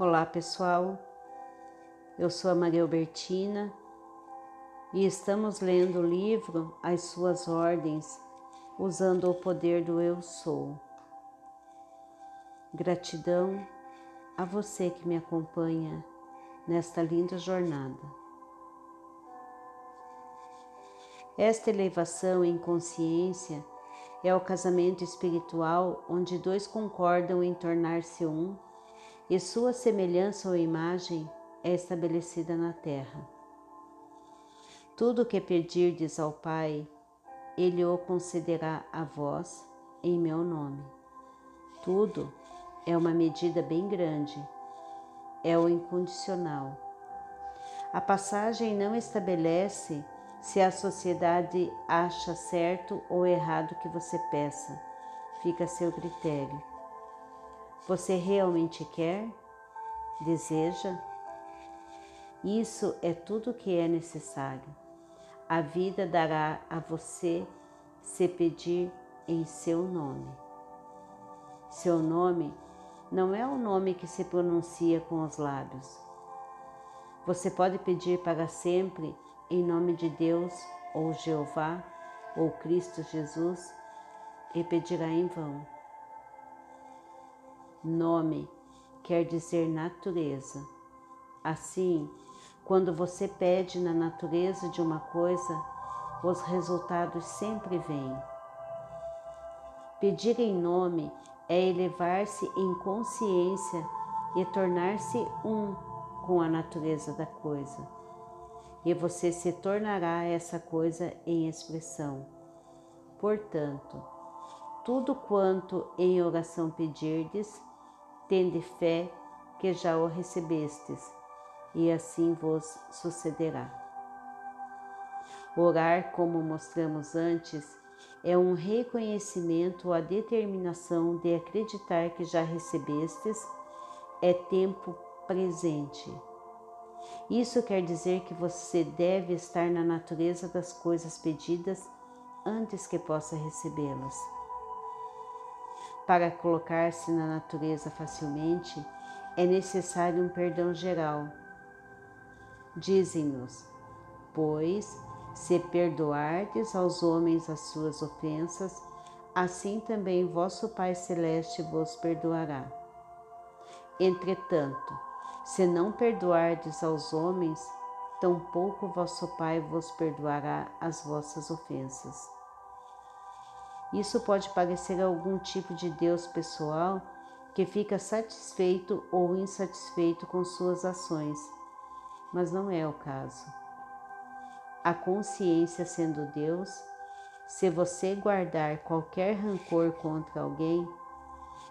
Olá pessoal, eu sou a Maria Albertina e estamos lendo o livro As Suas Ordens, usando o poder do Eu Sou. Gratidão a você que me acompanha nesta linda jornada. Esta elevação em consciência é o casamento espiritual onde dois concordam em tornar-se um e sua semelhança ou imagem é estabelecida na terra. Tudo o que pedirdes ao Pai, Ele o concederá a vós em meu nome. Tudo é uma medida bem grande, é o incondicional. A passagem não estabelece se a sociedade acha certo ou errado que você peça, fica a seu critério. Você realmente quer? Deseja? Isso é tudo que é necessário. A vida dará a você se pedir em seu nome. Seu nome não é o nome que se pronuncia com os lábios. Você pode pedir para sempre em nome de Deus ou Jeová ou Cristo Jesus e pedirá em vão. Nome quer dizer natureza. Assim, quando você pede na natureza de uma coisa, os resultados sempre vêm. Pedir em nome é elevar-se em consciência e tornar-se um com a natureza da coisa. E você se tornará essa coisa em expressão. Portanto, tudo quanto em oração pedirdes, tende fé que já o recebestes, e assim vos sucederá. Orar, como mostramos antes, é um reconhecimento a determinação de acreditar que já recebestes, é tempo presente. Isso quer dizer que você deve estar na natureza das coisas pedidas antes que possa recebê-las. Para colocar-se na natureza facilmente, é necessário um perdão geral. Dizem-nos, pois, se perdoardes aos homens as suas ofensas, assim também vosso Pai Celeste vos perdoará. Entretanto, se não perdoardes aos homens, tampouco vosso Pai vos perdoará as vossas ofensas. Isso pode parecer algum tipo de Deus pessoal que fica satisfeito ou insatisfeito com suas ações, mas não é o caso. A consciência sendo Deus, se você guardar qualquer rancor contra alguém,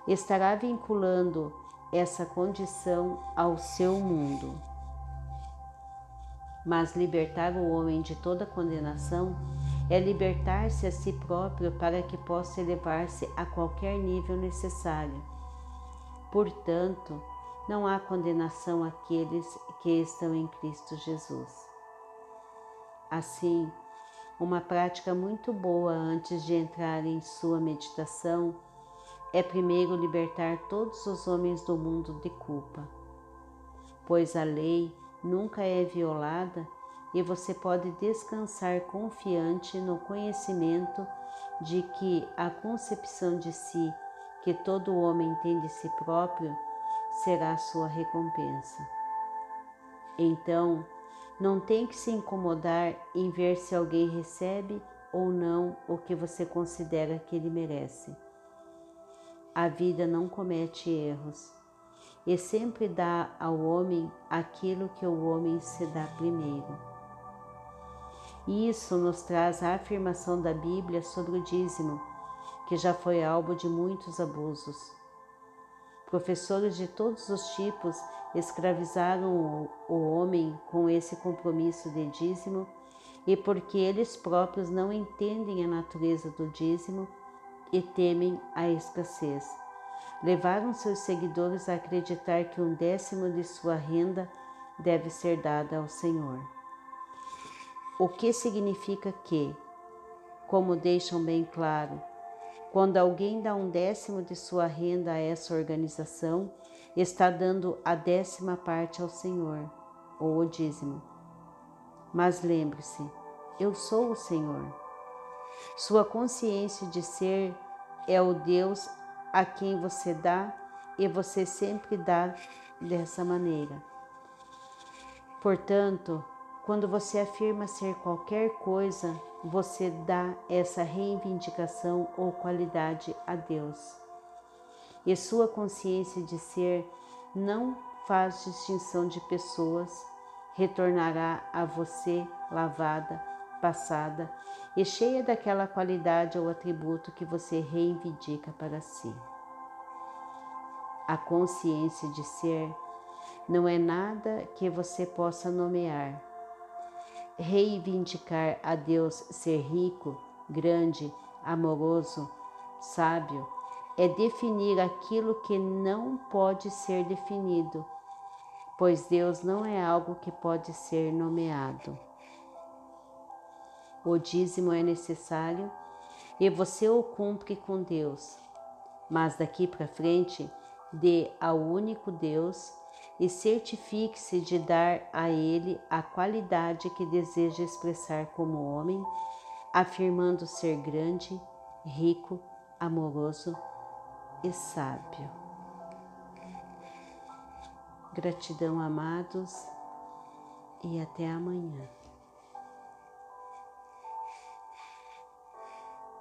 estará vinculando essa condição ao seu mundo. Mas libertar o homem de toda condenação é libertar-se a si próprio para que possa elevar-se a qualquer nível necessário. Portanto, não há condenação àqueles que estão em Cristo Jesus. Assim, uma prática muito boa antes de entrar em sua meditação é primeiro libertar todos os homens do mundo de culpa, pois a lei nunca é violada e você pode descansar confiante no conhecimento de que a concepção de si que todo homem tem de si próprio será sua recompensa. Então, não tem que se incomodar em ver se alguém recebe ou não o que você considera que ele merece. A vida não comete erros e sempre dá ao homem aquilo que o homem se dá primeiro. Isso nos traz a afirmação da Bíblia sobre o dízimo, que já foi alvo de muitos abusos. Professores de todos os tipos escravizaram o homem com esse compromisso de dízimo e porque eles próprios não entendem a natureza do dízimo e temem a escassez. Levaram seus seguidores a acreditar que um décimo de sua renda deve ser dada ao Senhor. O que significa que, como deixam bem claro, quando alguém dá um décimo de sua renda a essa organização, está dando a décima parte ao Senhor, ou o dízimo. Mas lembre-se, eu sou o Senhor. Sua consciência de ser é o Deus a quem você dá e você sempre dá dessa maneira. Portanto, quando você afirma ser qualquer coisa, você dá essa reivindicação ou qualidade a Deus. E sua consciência de ser não faz distinção de pessoas, retornará a você lavada, passada e cheia daquela qualidade ou atributo que você reivindica para si. A consciência de ser não é nada que você possa nomear. Reivindicar a Deus ser rico, grande, amoroso, sábio, é definir aquilo que não pode ser definido, pois Deus não é algo que pode ser nomeado. O dízimo é necessário e você o cumpre com Deus, mas daqui para frente dê ao único Deus e certifique-se de dar a Ele a qualidade que deseja expressar como homem, afirmando ser grande, rico, amoroso e sábio. Gratidão, amados, e até amanhã.